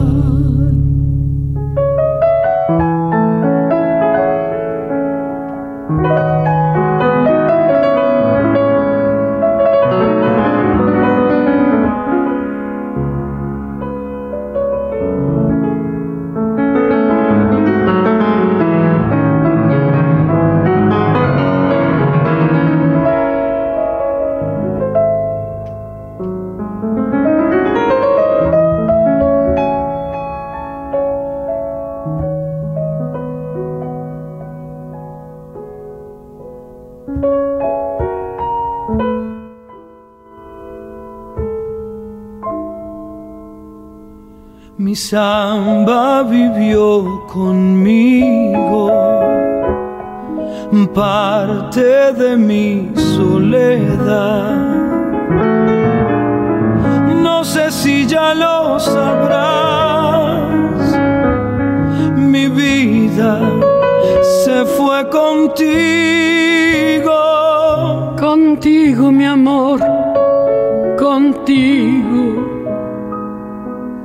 Samba vivió conmigo, parte de mi soledad. No sé si ya lo sabrás, mi vida se fue contigo.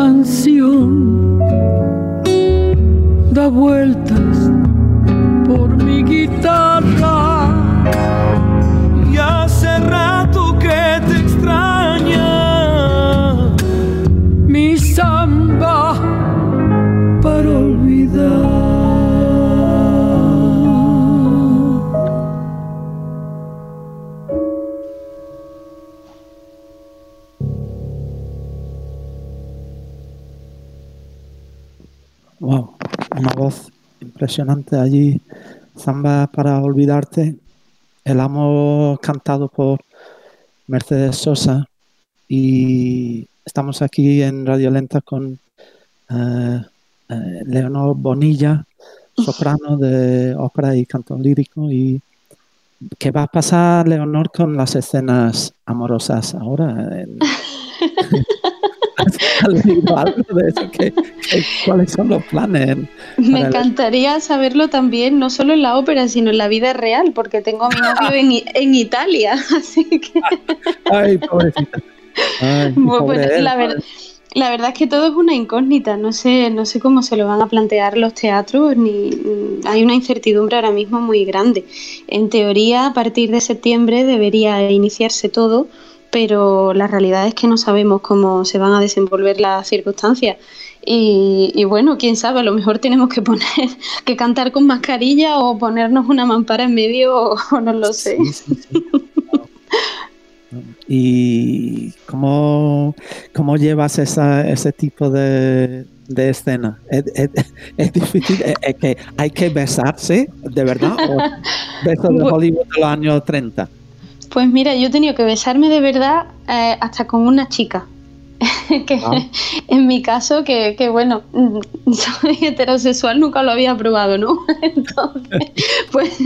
Canción da vueltas impresionante allí. Zamba para olvidarte. El amo cantado por Mercedes Sosa y estamos aquí en Radio Lenta con eh, eh, Leonor Bonilla, soprano de ópera y canto lírico y ¿qué va a pasar Leonor con las escenas amorosas ahora? <laughs> En- ¿Has leído algo de eso? ¿Qué- qué- cuáles son los planes? Me el- encantaría saberlo también, no solo en la ópera, sino en la vida real, porque tengo a mi novio en, Italia, <laughs> así que <laughs> Ay, pobrecita. Ay, Bueno, pobre pues, él, la, ver- la verdad es que todo es una incógnita. No sé, no sé cómo se lo van a plantear los teatros, ni hay una incertidumbre ahora mismo muy grande. En teoría, a partir de septiembre debería iniciarse todo, pero la realidad es que no sabemos cómo se van a desenvolver las circunstancias. Y, y bueno, quién sabe, a lo mejor tenemos que poner <laughs> que cantar con mascarilla o ponernos una mampara en medio o, o no lo sé. Sí, sí, sí. <laughs> ¿Y cómo, cómo llevas esa, ese tipo de, de escena? ¿Es, es- es difícil? ¿Es, es que hay que besarse, de verdad? ¿O <laughs> besos de Hollywood de los años 30? Pues mira, yo he tenido que besarme de verdad eh, hasta con una chica. <laughs> que Ah. en mi caso, que, que bueno, mm, <laughs> soy heterosexual, nunca lo había probado, ¿no? <laughs> Entonces, pues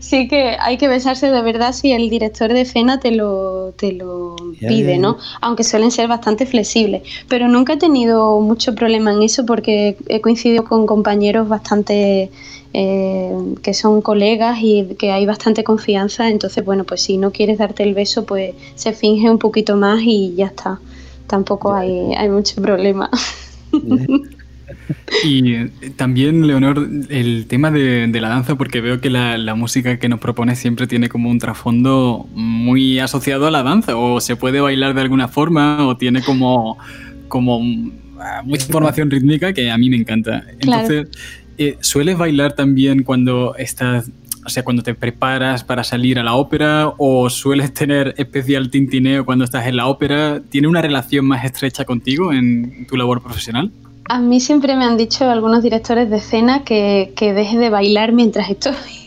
sí que hay que besarse de verdad si el director de escena te lo, te lo pide, ¿no? Aunque suelen ser bastante flexibles. Pero nunca he tenido mucho problema en eso porque he coincidido con compañeros bastante eh, que son colegas y que hay bastante confianza. Entonces, bueno, pues si no quieres darte el beso, pues se finge un poquito más y ya está. Tampoco hay, hay mucho problema. Y eh, también, Leonor, el tema de, de la danza, porque veo que la, la música que nos propone siempre tiene como un trasfondo muy asociado a la danza, o se puede bailar de alguna forma, o tiene como, como mm, mucha información rítmica que a mí me encanta. Claro. Eh, ¿sueles bailar también cuando estás, o sea, cuando te preparas para salir a la ópera, o sueles tener especial tintineo cuando estás en la ópera? ¿Tiene una relación más estrecha contigo en tu labor profesional? A mí siempre me han dicho algunos directores de escena que, que deje de bailar mientras estoy, <laughs>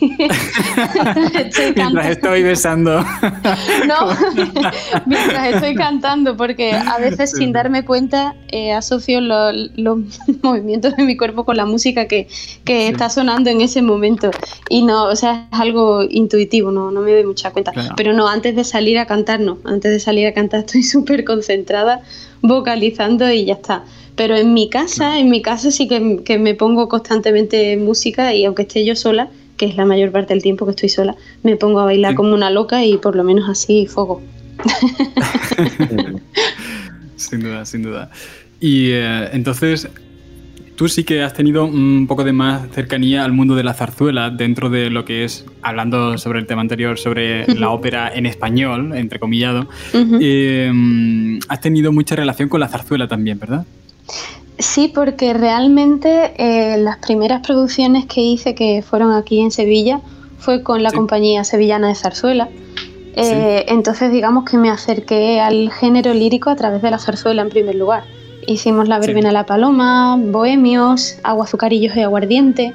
estoy Mientras estoy besando. <laughs> No, <laughs> mientras estoy cantando, porque a veces sin darme cuenta eh, asocio lo- los movimientos de mi cuerpo con la música que, que Sí. está sonando en ese momento. Y no, o sea, es algo intuitivo, no, no me doy mucha cuenta. Claro. Pero no, antes de salir a cantar, no. Antes de salir a cantar estoy súper concentrada, vocalizando y ya está. Pero en mi casa, en mi casa sí que, que me pongo constantemente música y aunque esté yo sola, que es la mayor parte del tiempo que estoy sola, me pongo a bailar Sí. como una loca y por lo menos así fuego. <laughs> Sin duda, sin duda. Y eh, entonces, tú sí que has tenido un poco de más cercanía al mundo de la zarzuela dentro de lo que es, hablando sobre el tema anterior, sobre la ópera en español, entrecomillado. Ujú. Eh, has tenido mucha relación con la zarzuela también, ¿verdad? Sí, porque realmente eh, las primeras producciones que hice, que fueron aquí en Sevilla, fue con la Sí. compañía sevillana de zarzuela. Eh, Entonces, digamos que me acerqué al género lírico a través de la zarzuela en primer lugar. Hicimos La Sí. Verbena La Paloma, Bohemios, Agua Azucarillos y Aguardiente.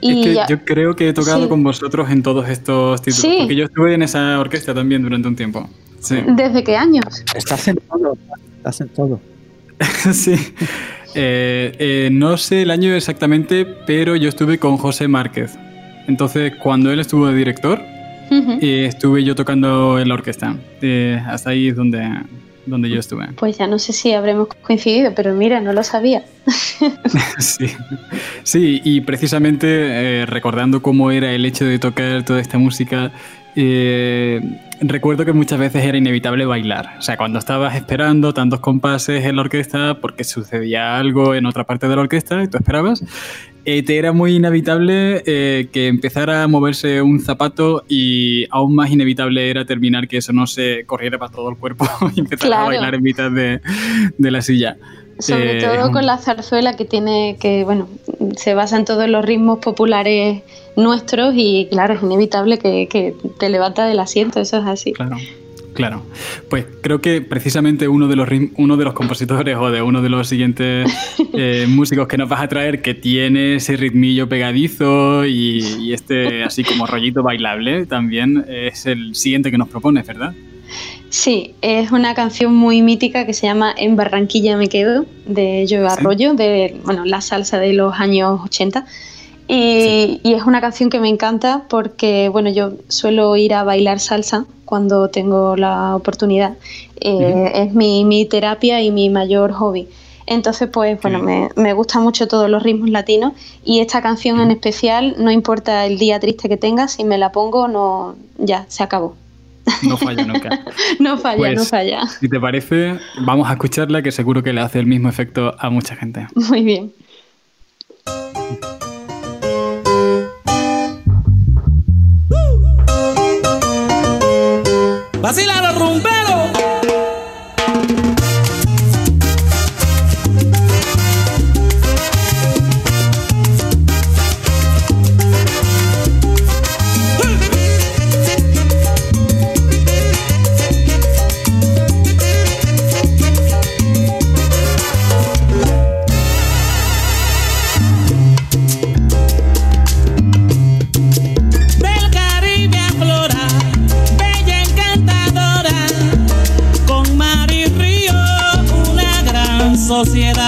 Y es que ya- yo creo que he tocado Sí. con vosotros en todos estos títulos. Sí. Porque yo estuve en esa orquesta también durante un tiempo. Sí. ¿Desde qué años? Estás en todo, estás en todo. <laughs> sí. Eh, eh, no sé el año exactamente, pero yo estuve con José Márquez. Entonces, cuando él estuvo de director, eh, estuve yo tocando en la orquesta. Hasta ahí es donde, donde yo estuve. Pues ya no sé si habremos coincidido, pero mira, no lo sabía. <laughs> <laughs> Sí, sí y precisamente recordando cómo era el hecho de tocar toda esta música, eh, recuerdo que muchas veces era inevitable bailar. O sea, cuando estabas esperando tantos compases en la orquesta porque sucedía algo en otra parte de la orquesta y tú esperabas, eh, te era muy inevitable eh, que empezara a moverse un zapato y aún más inevitable era terminar que eso no se corriera para todo el cuerpo <laughs> y empezar a bailar en mitad de, de la silla. Sobre Eh, todo con la zarzuela que tiene que, bueno, se basa en todos los ritmos populares nuestros y claro, es inevitable que, que te levantas del asiento, eso es así. Claro, claro. Pues creo que precisamente uno de los uno de los compositores o de uno de los siguientes <laughs> eh, músicos que nos vas a traer que tiene ese ritmillo pegadizo y, y este así como rollito bailable también es el siguiente que nos propones, ¿verdad? Sí, es una canción muy mítica que se llama En Barranquilla me quedo, de Joe Sí. Arroyo, de bueno, la salsa de los años 80. Y, y es una canción que me encanta porque bueno, yo suelo ir a bailar salsa cuando tengo la oportunidad. Eh. Es mi, mi terapia y mi mayor hobby. Entonces, pues bueno, me, me gustan mucho todos los ritmos latinos y esta canción en especial, no importa el día triste que tenga, si me la pongo, no, ya, se acabó. No falla nunca. <laughs> No falla, Pues- no falla. Si te parece, vamos a escucharla que seguro que le hace el mismo efecto a mucha gente. Muy bien. Vacila los rumberos. Sociedad.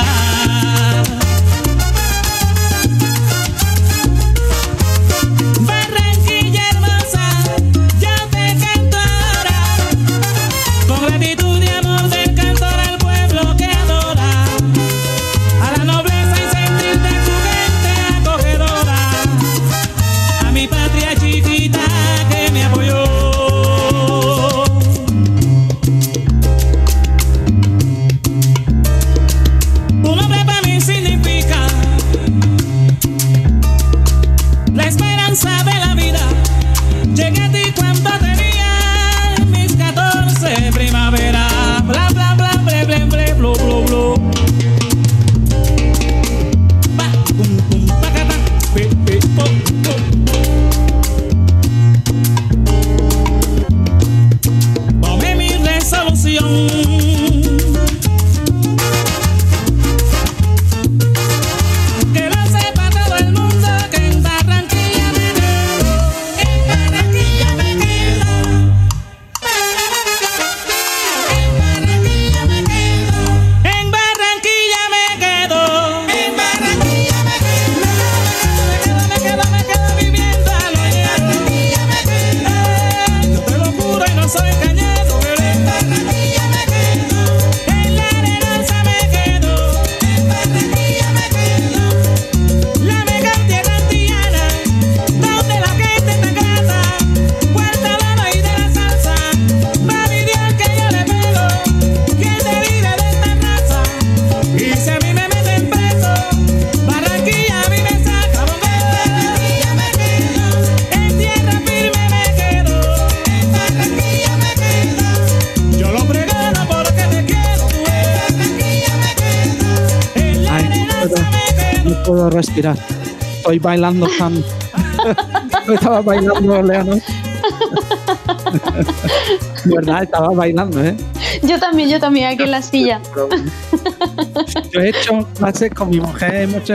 Bailando tan... <laughs> Estaba bailando, Leonor. <laughs> ¿Verdad? Estaba bailando, ¿eh? Yo también, yo también, aquí en la silla. <laughs> Yo he hecho clases con mi mujer, hemos hecho,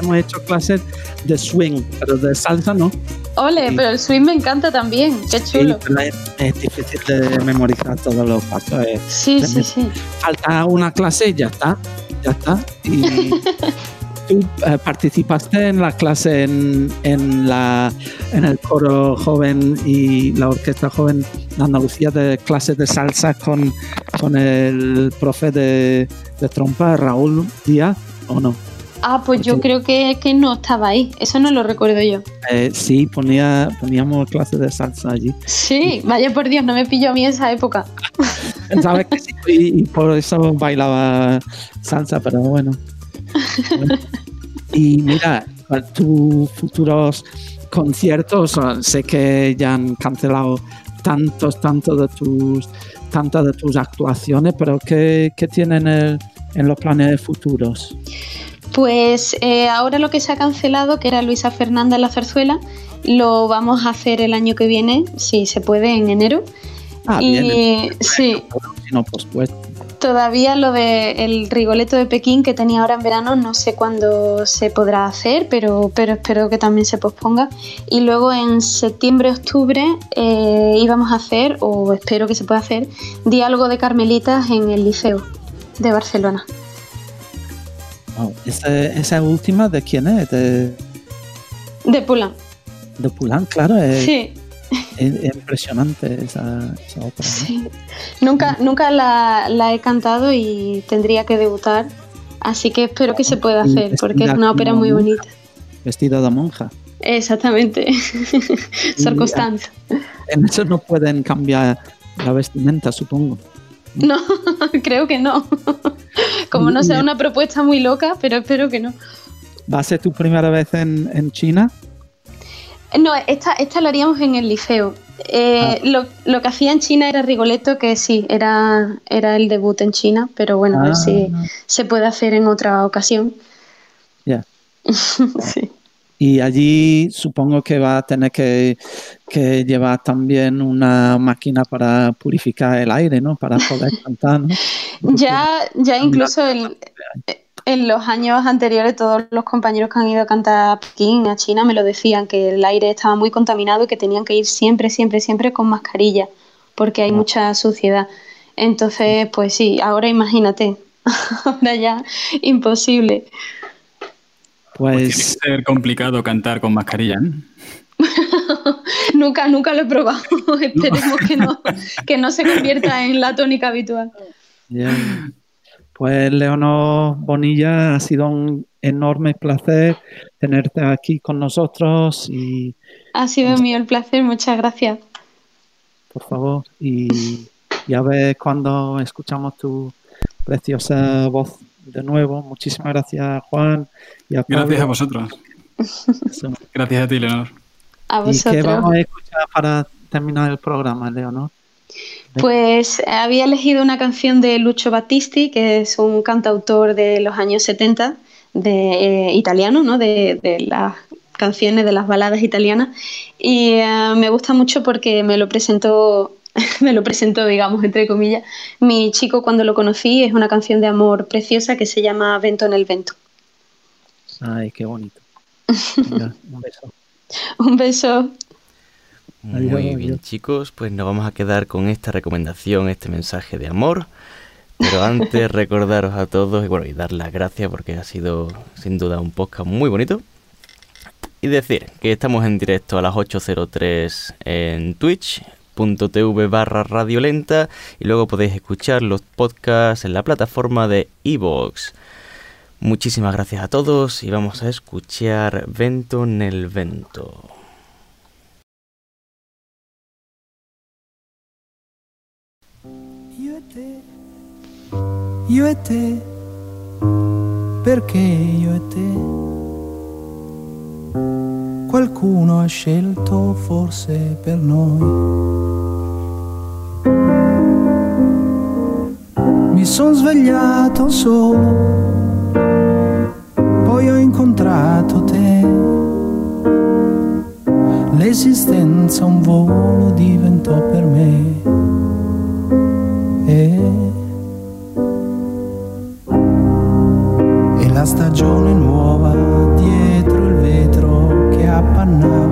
hemos hecho clases de swing, pero de salsa no. Ole, Sí. pero el swing me encanta también, qué chulo. Sí, pero es, es difícil de memorizar todos los pasos. eh. Sí, sí, sí. Falta una clase y ya está. Ya está. Y tú eh, participaste en la clase en, en, la, en el coro joven y la orquesta joven de Andalucía de clases de salsa con, con el profe de, de trompa, Raúl Díaz, ¿o no? Ah, pues yo creo que, que no estaba ahí, eso no lo recuerdo yo. Eh, sí, ponía, poníamos clases de salsa allí. Sí, vaya por Dios, no me pilló a mí esa época. <laughs> Pensaba que sí, y, y por eso bailaba salsa, pero bueno. <laughs> Y mira, tus futuros conciertos, sé que ya han cancelado tantos, tantos de tus, tantas de tus actuaciones, pero ¿qué, qué tienen el- en los planes futuros? Pues eh, ahora lo que se ha cancelado, que era Luisa Fernanda en la zarzuela, lo vamos a hacer el año que viene, si se puede, en enero. Ah, y bien, sí, pues, pues todavía lo del Rigoletto de Pekín que tenía ahora en verano, no sé cuándo se podrá hacer, pero, pero espero que también se posponga. Y luego en septiembre-octubre eh, íbamos a hacer, o espero que se pueda hacer, diálogo de Carmelitas en el Liceo de Barcelona. wow. Esa, esa última, ¿de quién es? De, De Pulán. de Pulán, claro, es, Sí. Es- es impresionante esa, esa ópera. ¿no? Sí. Nunca, nunca la, la he cantado y tendría que debutar, así que espero que se pueda hacer, porque es una ópera muy bonita. Vestida de monja. Exactamente. <laughs> Sor Constanza. En eso no pueden cambiar la vestimenta, supongo. No, <laughs> creo que no. <laughs> Como no sea una propuesta muy loca, pero espero que no. ¿Va a ser tu primera vez en, en China? No, esta, esta la haríamos en el liceo. Eh, lo, lo que hacía en China era Rigoletto, que sí, era, era el debut en China, pero bueno, a ver Ah. si se puede hacer en otra ocasión. Ya. <laughs> sí. Y allí supongo que va a tener que, que llevar también una máquina para purificar el aire, ¿no? Para poder <laughs> cantar, ¿no? Ya, ya incluso el- en los años anteriores todos los compañeros que han ido a cantar a Pekín, a China, me lo decían, que el aire estaba muy contaminado y que tenían que ir siempre, siempre, siempre con mascarilla, porque hay mucha suciedad. Entonces, pues sí, ahora imagínate, <laughs> ahora ya imposible. Pues tiene Pues que ser complicado cantar con mascarilla. ¿eh? <laughs> nunca, nunca lo he probado. <laughs> Esperemos que no, que no se convierta en la tónica habitual. ya. Pues Leonor Bonilla, ha sido un enorme placer tenerte aquí con nosotros y Ha sido mío el placer, muchas gracias. por favor, y, y a ver cuando escuchamos tu preciosa voz de nuevo. Muchísimas gracias, Juan. Y a Gracias a vosotros. Gracias a ti, Leonor. A ¿Y qué vosotros. vamos a escuchar para terminar el programa, Leonor? Pues había elegido una canción de Lucio Battisti, que es un cantautor de los años 70, de, eh, italiano, ¿no? de, de las canciones, de las baladas italianas. Y eh, me gusta mucho porque me lo presentó, <laughs> me lo presentó, digamos, entre comillas, mi chico cuando lo conocí. Es una canción de amor preciosa que se llama Vento en el Vento. Ay, qué bonito. <laughs> Venga, un beso. Un beso. Muy Adiós, bien, adiós. chicos, pues nos vamos a quedar con esta recomendación, este mensaje de amor. Pero antes <laughs> recordaros a todos y bueno, y dar las gracias porque ha sido sin duda un podcast muy bonito. Y decir que estamos en directo a las 8.03 en twitch.tv barra radiolenta y luego podéis escuchar los podcasts en la plataforma de iVoox. Muchísimas gracias a todos y vamos a escuchar Vento nel Vento. Io e te, perché io e te? Qualcuno ha scelto forse per noi. Mi son svegliato solo, poi poi ho incontrato te. L'esistenza un volo diventò per me. E, la stagione nuova dietro il vetro che appanna.